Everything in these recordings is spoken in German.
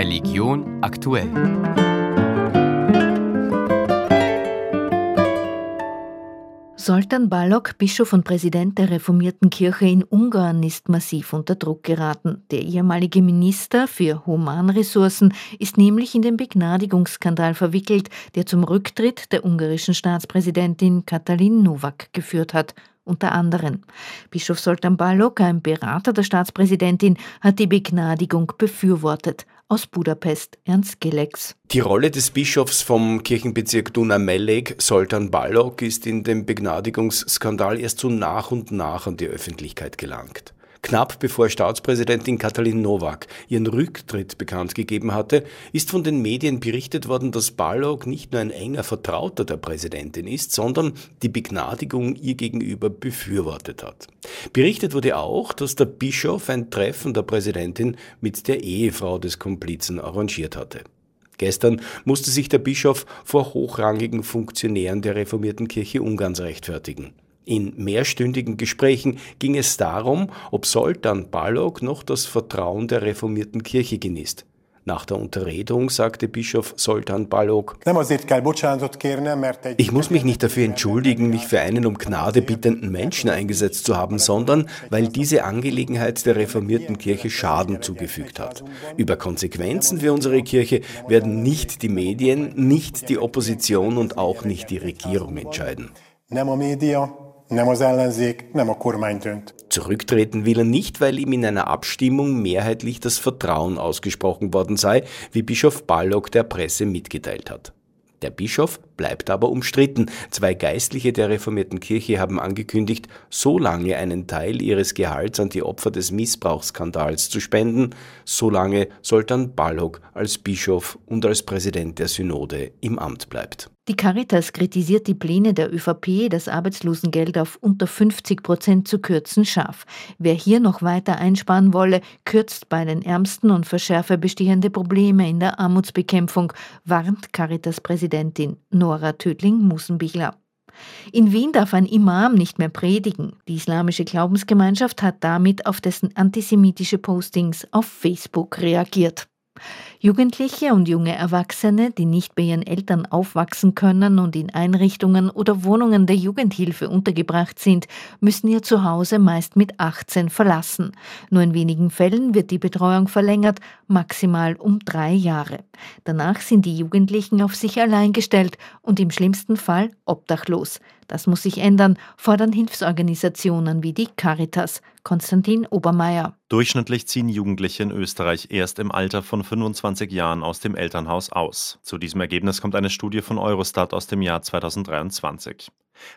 Religion aktuell. Soltan Balog, Bischof und Präsident der reformierten Kirche in Ungarn, ist massiv unter Druck geraten. Der ehemalige Minister für Humanressourcen ist nämlich in den Begnadigungsskandal verwickelt, der zum Rücktritt der ungarischen Staatspräsidentin Katalin Nowak geführt hat unter anderem. Bischof Soltan Balog, ein Berater der Staatspräsidentin, hat die Begnadigung befürwortet. Aus Budapest Ernst Gelex. Die Rolle des Bischofs vom Kirchenbezirk Duna Melek, Soltan Balog, ist in dem Begnadigungsskandal erst so nach und nach an die Öffentlichkeit gelangt. Knapp bevor Staatspräsidentin Katalin Nowak ihren Rücktritt bekannt gegeben hatte, ist von den Medien berichtet worden, dass Balog nicht nur ein enger Vertrauter der Präsidentin ist, sondern die Begnadigung ihr gegenüber befürwortet hat. Berichtet wurde auch, dass der Bischof ein Treffen der Präsidentin mit der Ehefrau des Komplizen arrangiert hatte. Gestern musste sich der Bischof vor hochrangigen Funktionären der reformierten Kirche Ungarns rechtfertigen. In mehrstündigen Gesprächen ging es darum, ob Soltan Balog noch das Vertrauen der reformierten Kirche genießt. Nach der Unterredung sagte Bischof Soltan Balog, ich muss mich nicht dafür entschuldigen, mich für einen um Gnade bittenden Menschen eingesetzt zu haben, sondern weil diese Angelegenheit der reformierten Kirche Schaden zugefügt hat. Über Konsequenzen für unsere Kirche werden nicht die Medien, nicht die Opposition und auch nicht die Regierung entscheiden. Zurücktreten will er nicht, weil ihm in einer Abstimmung mehrheitlich das Vertrauen ausgesprochen worden sei, wie Bischof Ballock der Presse mitgeteilt hat. Der Bischof bleibt aber umstritten. Zwei Geistliche der reformierten Kirche haben angekündigt, so lange einen Teil ihres Gehalts an die Opfer des Missbrauchsskandals zu spenden, solange Sultan Balog als Bischof und als Präsident der Synode im Amt bleibt. Die Caritas kritisiert die Pläne der ÖVP, das Arbeitslosengeld auf unter 50 Prozent zu kürzen, scharf. Wer hier noch weiter einsparen wolle, kürzt bei den Ärmsten und verschärfe bestehende Probleme in der Armutsbekämpfung, warnt Caritas-Präsidentin Nora Tödling-Musenbichler. In Wien darf ein Imam nicht mehr predigen. Die islamische Glaubensgemeinschaft hat damit auf dessen antisemitische Postings auf Facebook reagiert. Jugendliche und junge Erwachsene, die nicht bei ihren Eltern aufwachsen können und in Einrichtungen oder Wohnungen der Jugendhilfe untergebracht sind, müssen ihr Zuhause meist mit 18 verlassen. Nur in wenigen Fällen wird die Betreuung verlängert, maximal um drei Jahre. Danach sind die Jugendlichen auf sich allein gestellt und im schlimmsten Fall obdachlos. Das muss sich ändern, fordern Hilfsorganisationen wie die Caritas. Konstantin Obermeier. Durchschnittlich ziehen Jugendliche in Österreich erst im Alter von 25 Jahren aus dem Elternhaus aus. Zu diesem Ergebnis kommt eine Studie von Eurostat aus dem Jahr 2023.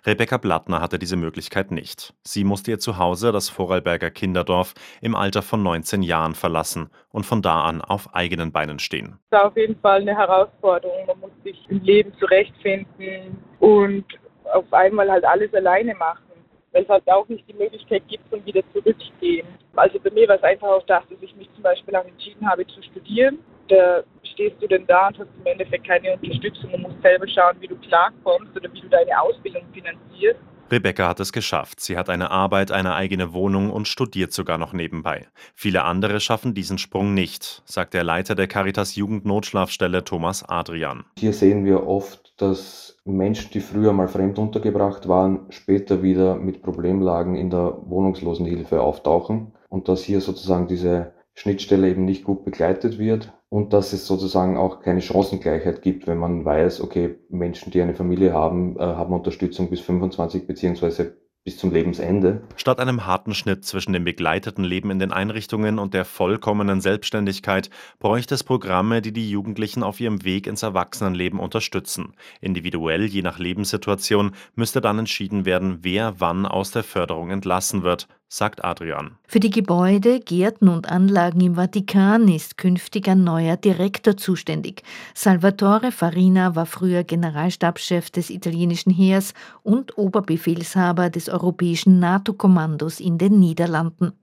Rebecca Blattner hatte diese Möglichkeit nicht. Sie musste ihr Zuhause, das Vorarlberger Kinderdorf, im Alter von 19 Jahren verlassen und von da an auf eigenen Beinen stehen. Das war auf jeden Fall eine Herausforderung. Man muss sich im Leben zurechtfinden und auf einmal halt alles alleine machen, weil es halt auch nicht die Möglichkeit gibt, von wieder zurückzugehen. Also bei mir war es einfach auch das, dass ich mich zum Beispiel auch entschieden habe zu studieren. Da stehst du denn da und hast im Endeffekt keine Unterstützung und musst selber schauen, wie du klarkommst oder wie du deine Ausbildung finanzierst. Rebecca hat es geschafft. Sie hat eine Arbeit, eine eigene Wohnung und studiert sogar noch nebenbei. Viele andere schaffen diesen Sprung nicht, sagt der Leiter der Caritas Jugendnotschlafstelle Thomas Adrian. Hier sehen wir oft, dass Menschen, die früher mal fremd untergebracht waren, später wieder mit Problemlagen in der Wohnungslosenhilfe auftauchen und dass hier sozusagen diese Schnittstelle eben nicht gut begleitet wird und dass es sozusagen auch keine Chancengleichheit gibt, wenn man weiß, okay, Menschen, die eine Familie haben, äh, haben Unterstützung bis 25 beziehungsweise bis zum Lebensende. Statt einem harten Schnitt zwischen dem begleiteten Leben in den Einrichtungen und der vollkommenen Selbstständigkeit bräuchte es Programme, die die Jugendlichen auf ihrem Weg ins Erwachsenenleben unterstützen. Individuell, je nach Lebenssituation, müsste dann entschieden werden, wer wann aus der Förderung entlassen wird, sagt Adrian. Für die Gebäude, Gärten und Anlagen im Vatikan ist künftig ein neuer Direktor zuständig. Salvatore Farina war früher Generalstabschef des italienischen Heers und Oberbefehlshaber des europäischen NATO-Kommandos in den Niederlanden.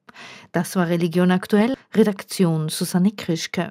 Das war Religion aktuell. Redaktion Susanne Krischke.